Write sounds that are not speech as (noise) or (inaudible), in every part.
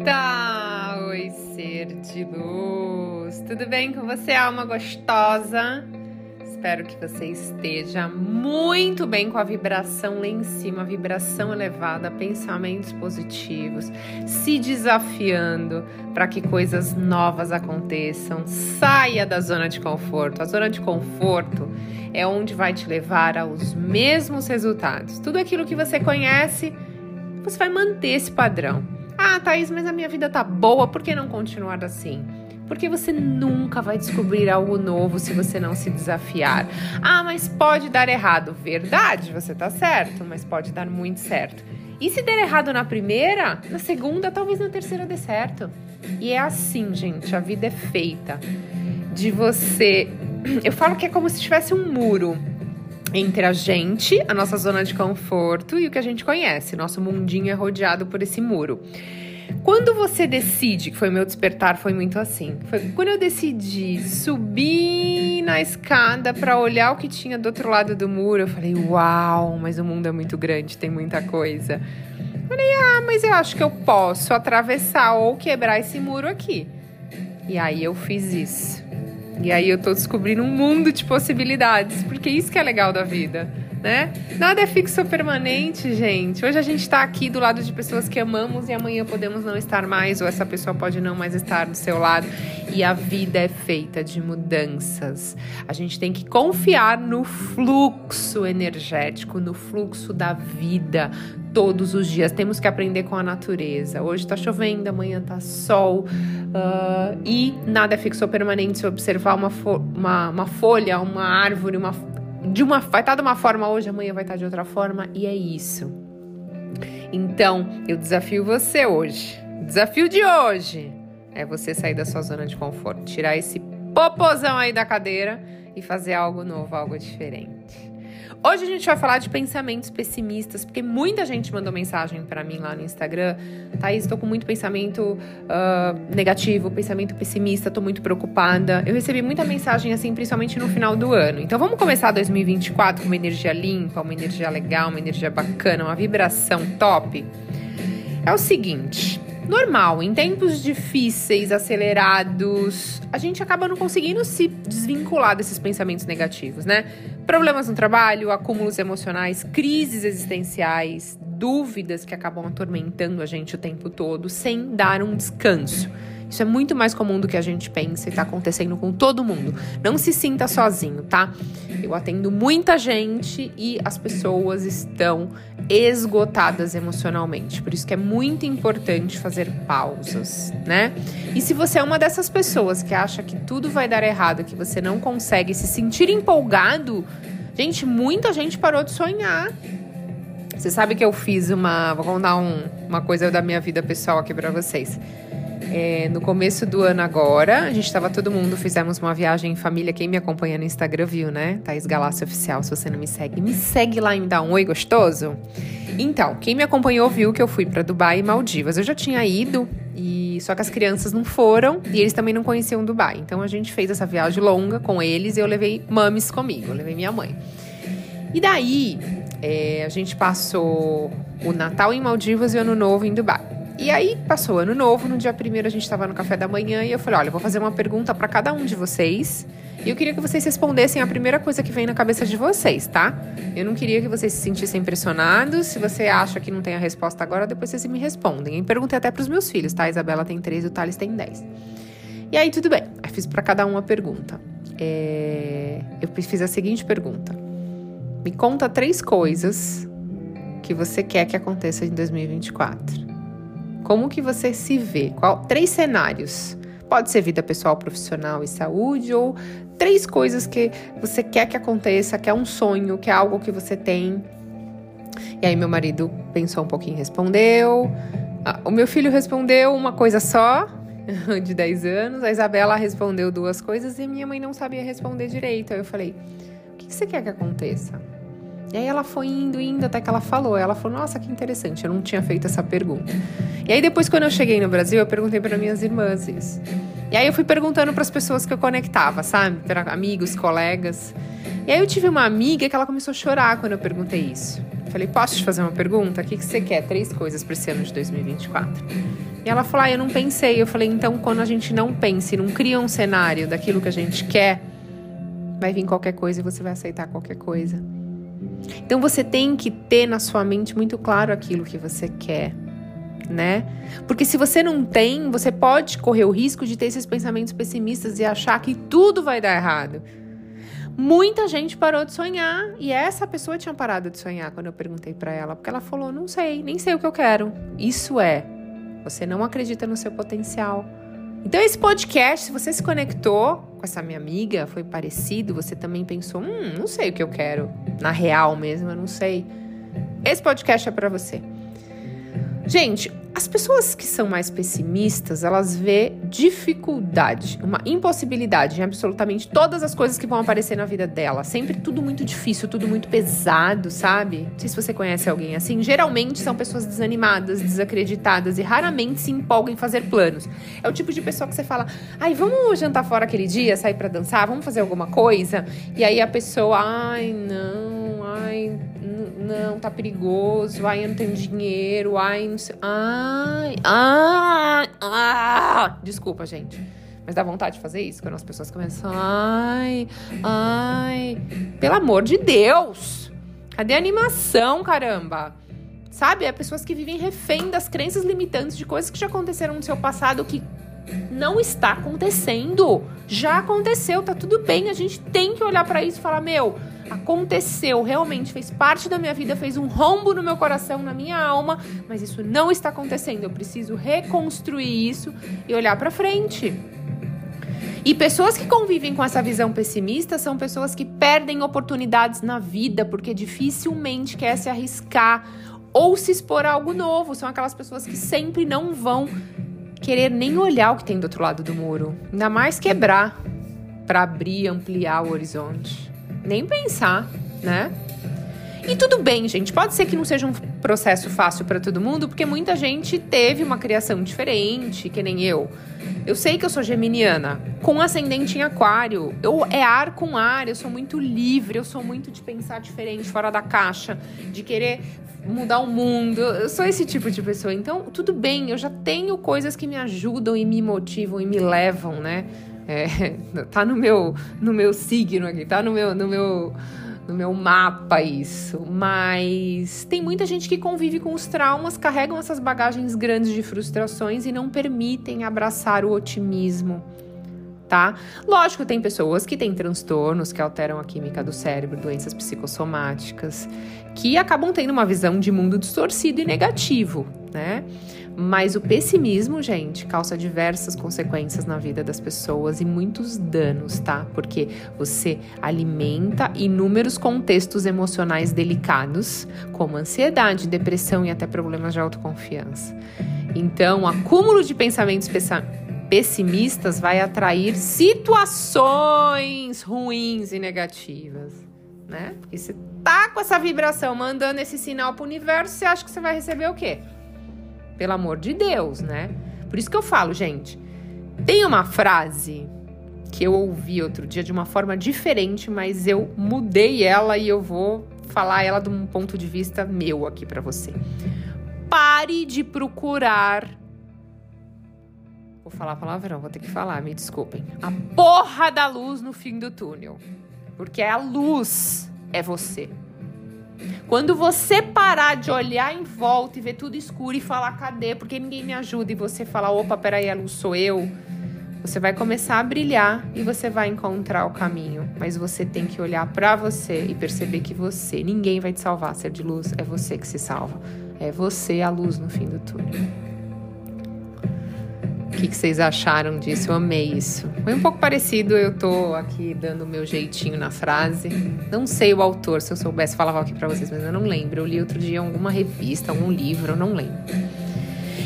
Bonita! Oi, ser de luz! Tudo bem com você, alma gostosa? Espero que você esteja muito bem com a vibração lá em cima, vibração elevada, pensamentos positivos, se desafiando para que coisas novas aconteçam. Saia da zona de conforto. A zona de conforto é onde vai te levar aos mesmos resultados. Tudo aquilo que você conhece, você vai manter esse padrão. Ah, Thaís, mas a minha vida tá boa, por que não continuar assim? Porque você nunca vai descobrir algo novo se você não se desafiar. Ah, mas pode dar errado. Verdade, você tá certo, mas pode dar muito certo. E se der errado na primeira, na segunda, talvez na terceira dê certo. E é assim, gente, a vida é feita de você. (clears throat) Eu falo que é como se tivesse um muro entre a gente, a nossa zona de conforto e o que a gente conhece. Nosso mundinho é rodeado por esse muro. Quando você decide, que foi meu despertar, foi muito assim. Foi quando eu decidi subir na escada para olhar o que tinha do outro lado do muro, eu falei: "Uau, mas o mundo é muito grande, tem muita coisa". Falei: "Ah, mas eu acho que eu posso atravessar ou quebrar esse muro aqui". E aí eu fiz isso. E aí eu tô descobrindo um mundo de possibilidades, porque isso que é legal da vida né? Nada é fixo ou permanente, gente. Hoje a gente está aqui do lado de pessoas que amamos e amanhã podemos não estar mais, ou essa pessoa pode não mais estar do seu lado. E a vida é feita de mudanças. A gente tem que confiar no fluxo energético, no fluxo da vida todos os dias. Temos que aprender com a natureza. Hoje está chovendo, amanhã está sol. Uh, e nada é fixo ou permanente. Se observar uma, fo uma, uma folha, uma árvore, uma de uma vai estar tá de uma forma hoje, amanhã vai estar tá de outra forma e é isso. Então, eu desafio você hoje. Desafio de hoje é você sair da sua zona de conforto, tirar esse popozão aí da cadeira e fazer algo novo, algo diferente. Hoje a gente vai falar de pensamentos pessimistas, porque muita gente mandou mensagem para mim lá no Instagram. Thaís, estou com muito pensamento uh, negativo, pensamento pessimista, estou muito preocupada. Eu recebi muita mensagem assim, principalmente no final do ano. Então vamos começar 2024 com uma energia limpa, uma energia legal, uma energia bacana, uma vibração top. É o seguinte, normal. Em tempos difíceis, acelerados, a gente acaba não conseguindo se desvincular desses pensamentos negativos, né? Problemas no trabalho, acúmulos emocionais, crises existenciais, dúvidas que acabam atormentando a gente o tempo todo, sem dar um descanso. Isso é muito mais comum do que a gente pensa e tá acontecendo com todo mundo. Não se sinta sozinho, tá? Eu atendo muita gente e as pessoas estão esgotadas emocionalmente. Por isso que é muito importante fazer pausas, né? E se você é uma dessas pessoas que acha que tudo vai dar errado, que você não consegue se sentir empolgado, gente, muita gente parou de sonhar. Você sabe que eu fiz uma. Vou contar um, uma coisa da minha vida pessoal aqui para vocês. É, no começo do ano agora, a gente estava todo mundo, fizemos uma viagem em família. Quem me acompanha no Instagram viu, né? Thaís Galácio Oficial, se você não me segue, me segue lá e me dá um oi gostoso. Então, quem me acompanhou viu que eu fui para Dubai e Maldivas. Eu já tinha ido, e só que as crianças não foram e eles também não conheciam Dubai. Então a gente fez essa viagem longa com eles e eu levei mames comigo, eu levei minha mãe. E daí, é, a gente passou o Natal em Maldivas e o Ano Novo em Dubai. E aí passou ano novo, no dia primeiro a gente estava no café da manhã e eu falei: olha, eu vou fazer uma pergunta para cada um de vocês. E eu queria que vocês respondessem a primeira coisa que vem na cabeça de vocês, tá? Eu não queria que vocês se sentissem pressionados. Se você acha que não tem a resposta agora, depois vocês me respondem. E perguntei até para os meus filhos, tá? A Isabela tem três o Thales tem dez. E aí, tudo bem. Eu fiz para cada um uma pergunta. É... Eu fiz a seguinte pergunta: Me conta três coisas que você quer que aconteça em 2024. Como que você se vê? Qual três cenários? Pode ser vida pessoal, profissional e saúde ou três coisas que você quer que aconteça, que é um sonho, que é algo que você tem E aí meu marido pensou um pouquinho respondeu. Ah, o meu filho respondeu uma coisa só, (laughs) de 10 anos. A Isabela respondeu duas coisas e minha mãe não sabia responder direito. Aí eu falei: o que você quer que aconteça? E aí ela foi indo, indo, até que ela falou. Ela falou: Nossa, que interessante, eu não tinha feito essa pergunta. E aí depois, quando eu cheguei no Brasil, eu perguntei para minhas irmãs isso. E aí eu fui perguntando para as pessoas que eu conectava, sabe? Amigos, colegas. E aí eu tive uma amiga que ela começou a chorar quando eu perguntei isso. Falei, posso te fazer uma pergunta? O que, que você quer? Três coisas para esse ano de 2024. E ela falou, ah, eu não pensei. Eu falei, então quando a gente não pensa e não cria um cenário daquilo que a gente quer, vai vir qualquer coisa e você vai aceitar qualquer coisa. Então você tem que ter na sua mente muito claro aquilo que você quer, né? Porque se você não tem, você pode correr o risco de ter esses pensamentos pessimistas e achar que tudo vai dar errado. Muita gente parou de sonhar e essa pessoa tinha parado de sonhar quando eu perguntei para ela, porque ela falou: "Não sei, nem sei o que eu quero". Isso é, você não acredita no seu potencial. Então esse podcast, se você se conectou com essa minha amiga, foi parecido, você também pensou: "Hum, não sei o que eu quero". Na real mesmo, eu não sei. Esse podcast é para você. Gente, as pessoas que são mais pessimistas, elas vê dificuldade, uma impossibilidade em absolutamente todas as coisas que vão aparecer na vida dela. Sempre tudo muito difícil, tudo muito pesado, sabe? Não sei se você conhece alguém assim. Geralmente são pessoas desanimadas, desacreditadas e raramente se empolgam em fazer planos. É o tipo de pessoa que você fala: "Ai, vamos jantar fora aquele dia, sair para dançar, vamos fazer alguma coisa?" E aí a pessoa: "Ai, não, ai, não, tá perigoso, ai, eu não tenho dinheiro, ai, não sei. Ai, ai, ai. Desculpa, gente. Mas dá vontade de fazer isso quando as pessoas começam. Ai, ai. Pelo amor de Deus! Cadê a animação, caramba? Sabe? É pessoas que vivem refém das crenças limitantes de coisas que já aconteceram no seu passado que não está acontecendo. Já aconteceu, tá tudo bem. A gente tem que olhar para isso e falar: meu, aconteceu, realmente fez parte da minha vida, fez um rombo no meu coração, na minha alma, mas isso não está acontecendo. Eu preciso reconstruir isso e olhar para frente. E pessoas que convivem com essa visão pessimista são pessoas que perdem oportunidades na vida porque dificilmente quer se arriscar ou se expor a algo novo. São aquelas pessoas que sempre não vão querer nem olhar o que tem do outro lado do muro, ainda mais quebrar para abrir, ampliar o horizonte nem pensar, né? E tudo bem, gente. Pode ser que não seja um processo fácil para todo mundo, porque muita gente teve uma criação diferente, que nem eu. Eu sei que eu sou geminiana, com ascendente em aquário. Eu é ar com ar, eu sou muito livre, eu sou muito de pensar diferente, fora da caixa, de querer mudar o mundo. Eu sou esse tipo de pessoa. Então, tudo bem, eu já tenho coisas que me ajudam e me motivam e me levam, né? É, (laughs) tá no meu, no meu signo aqui, tá no meu, no meu, no meu mapa isso. Mas tem muita gente que convive com os traumas, carregam essas bagagens grandes de frustrações e não permitem abraçar o otimismo. Tá? Lógico, tem pessoas que têm transtornos que alteram a química do cérebro, doenças psicossomáticas, que acabam tendo uma visão de mundo distorcido e negativo, né? Mas o pessimismo, gente, causa diversas consequências na vida das pessoas e muitos danos, tá? Porque você alimenta inúmeros contextos emocionais delicados, como ansiedade, depressão e até problemas de autoconfiança. Então, o acúmulo de pensamentos pessimistas vai atrair situações ruins e negativas, né? Porque você tá com essa vibração mandando esse sinal para o universo, você acha que você vai receber o quê? Pelo amor de Deus, né? Por isso que eu falo, gente. Tem uma frase que eu ouvi outro dia de uma forma diferente, mas eu mudei ela e eu vou falar ela de um ponto de vista meu aqui para você. Pare de procurar. Vou falar palavrão, vou ter que falar, me desculpem. A porra da luz no fim do túnel. Porque a luz é você. Quando você parar de olhar em volta e ver tudo escuro e falar, cadê? Porque ninguém me ajuda, e você falar, opa, peraí, a luz sou eu. Você vai começar a brilhar e você vai encontrar o caminho. Mas você tem que olhar para você e perceber que você, ninguém vai te salvar, ser de luz, é você que se salva. É você a luz no fim do túnel. Que, que vocês acharam disso? Eu amei isso. Foi um pouco parecido, eu tô aqui dando o meu jeitinho na frase. Não sei o autor, se eu soubesse falava aqui para vocês, mas eu não lembro. Eu li outro dia em alguma revista, algum livro, eu não lembro.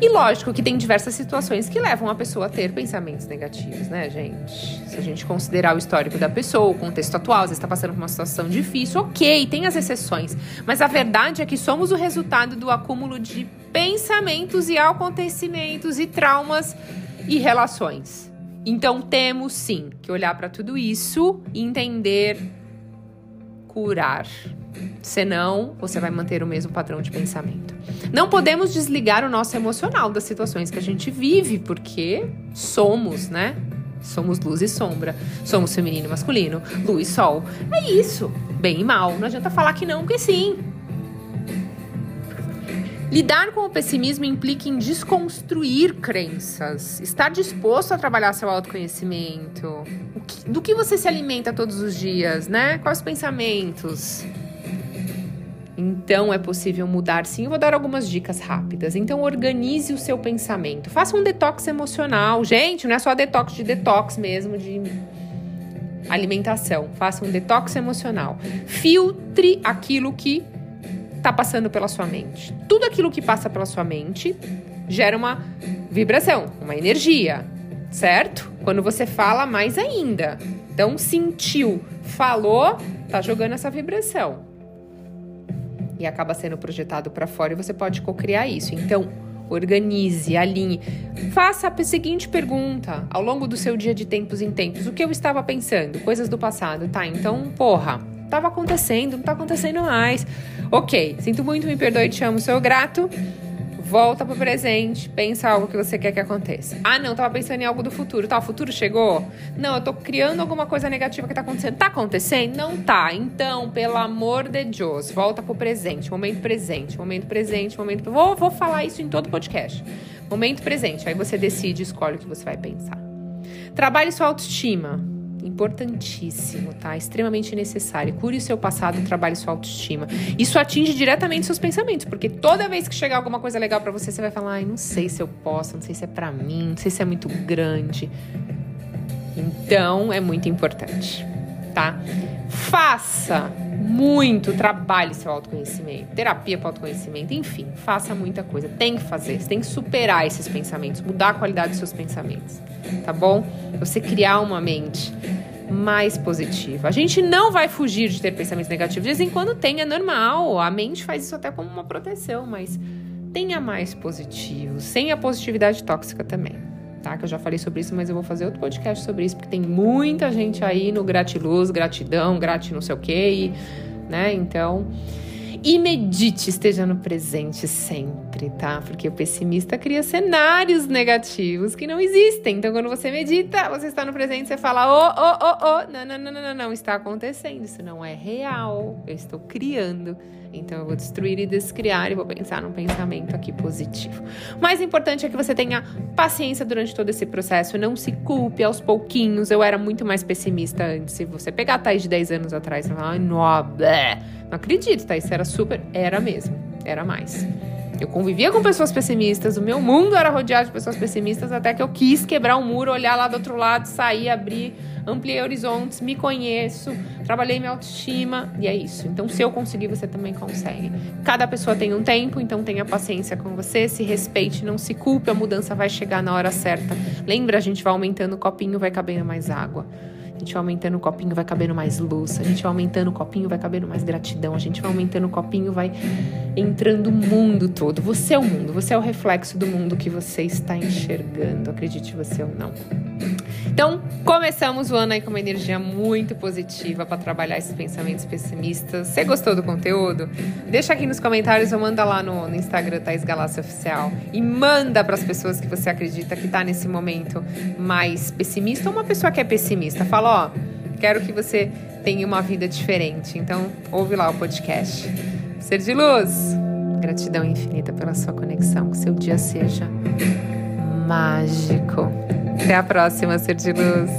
E lógico que tem diversas situações que levam a pessoa a ter pensamentos negativos, né, gente? Se a gente considerar o histórico da pessoa, o contexto atual, às vezes está passando por uma situação difícil, ok, tem as exceções. Mas a verdade é que somos o resultado do acúmulo de pensamentos e acontecimentos e traumas e relações. Então temos sim que olhar para tudo isso entender curar. Senão, você vai manter o mesmo padrão de pensamento. Não podemos desligar o nosso emocional das situações que a gente vive, porque somos, né? Somos luz e sombra. Somos feminino e masculino, luz e sol. É isso. Bem e mal. Não adianta falar que não, porque sim. Lidar com o pessimismo implica em desconstruir crenças, estar disposto a trabalhar seu autoconhecimento. Do que você se alimenta todos os dias, né? Quais pensamentos? Então é possível mudar sim. Eu vou dar algumas dicas rápidas. Então organize o seu pensamento. Faça um detox emocional. Gente, não é só detox de detox mesmo, de alimentação. Faça um detox emocional. Filtre aquilo que está passando pela sua mente. Tudo aquilo que passa pela sua mente gera uma vibração, uma energia, certo? Quando você fala, mais ainda. Então, sentiu, falou, tá jogando essa vibração e acaba sendo projetado para fora e você pode cocriar isso. Então, organize, alinhe. Faça a seguinte pergunta ao longo do seu dia de tempos em tempos: o que eu estava pensando? Coisas do passado, tá? Então, porra, estava acontecendo, não tá acontecendo mais. Ok, sinto muito, me perdoe, te amo, sou grato volta pro presente, pensa algo que você quer que aconteça. Ah, não, tava pensando em algo do futuro. Tá, o futuro chegou? Não, eu tô criando alguma coisa negativa que tá acontecendo. Tá acontecendo? Não tá. Então, pelo amor de Deus, volta pro presente, momento presente, momento presente, momento. Vou, vou falar isso em todo podcast. Momento presente. Aí você decide, escolhe o que você vai pensar. Trabalhe sua autoestima importantíssimo, tá? Extremamente necessário. Cure o seu passado, trabalhe sua autoestima. Isso atinge diretamente seus pensamentos, porque toda vez que chegar alguma coisa legal para você, você vai falar: ai, não sei se eu posso, não sei se é para mim, não sei se é muito grande. Então, é muito importante, tá? Faça muito, trabalhe seu autoconhecimento, terapia para autoconhecimento, enfim, faça muita coisa. Tem que fazer, você tem que superar esses pensamentos, mudar a qualidade dos seus pensamentos, tá bom? Você criar uma mente mais positiva. A gente não vai fugir de ter pensamentos negativos. De vez em quando tem, é normal. A mente faz isso até como uma proteção, mas tenha mais positivo, sem a positividade tóxica também. Tá? Que eu já falei sobre isso, mas eu vou fazer outro podcast sobre isso, porque tem muita gente aí no gratiluz, gratidão, grat não sei o quê, né? Então, e medite, esteja no presente sempre, tá? Porque o pessimista cria cenários negativos que não existem. Então, quando você medita, você está no presente, você fala: oh, oh, oh, oh, não, não, não, não, não, não, está acontecendo, isso não é real, eu estou criando. Então eu vou destruir e descriar e vou pensar num pensamento aqui positivo. O mais importante é que você tenha paciência durante todo esse processo, não se culpe aos pouquinhos. Eu era muito mais pessimista antes. Se você pegar a Thais de 10 anos atrás, você vai falar, ai, não, não acredito, Thais, era super. Era mesmo, era mais. Eu convivia com pessoas pessimistas, o meu mundo era rodeado de pessoas pessimistas, até que eu quis quebrar um muro, olhar lá do outro lado, sair, abrir, ampliei horizontes, me conheço, trabalhei minha autoestima, e é isso. Então, se eu conseguir, você também consegue. Cada pessoa tem um tempo, então tenha paciência com você, se respeite, não se culpe, a mudança vai chegar na hora certa. Lembra, a gente vai aumentando o copinho, vai cabendo mais água. A gente vai aumentando o copinho, vai cabendo mais luz. A gente vai aumentando o copinho, vai cabendo mais gratidão. A gente vai aumentando o copinho, vai entrando o mundo todo. Você é o mundo, você é o reflexo do mundo que você está enxergando, acredite você ou não. Então, começamos o ano aí com uma energia muito positiva para trabalhar esses pensamentos pessimistas. Você gostou do conteúdo? Deixa aqui nos comentários ou manda lá no, no Instagram Thais Galácia Oficial e manda para as pessoas que você acredita que está nesse momento mais pessimista ou uma pessoa que é pessimista. Fala, ó, quero que você tenha uma vida diferente. Então, ouve lá o podcast. Ser de luz. Gratidão infinita pela sua conexão. Que seu dia seja mágico. Até a próxima, Ser de Luz.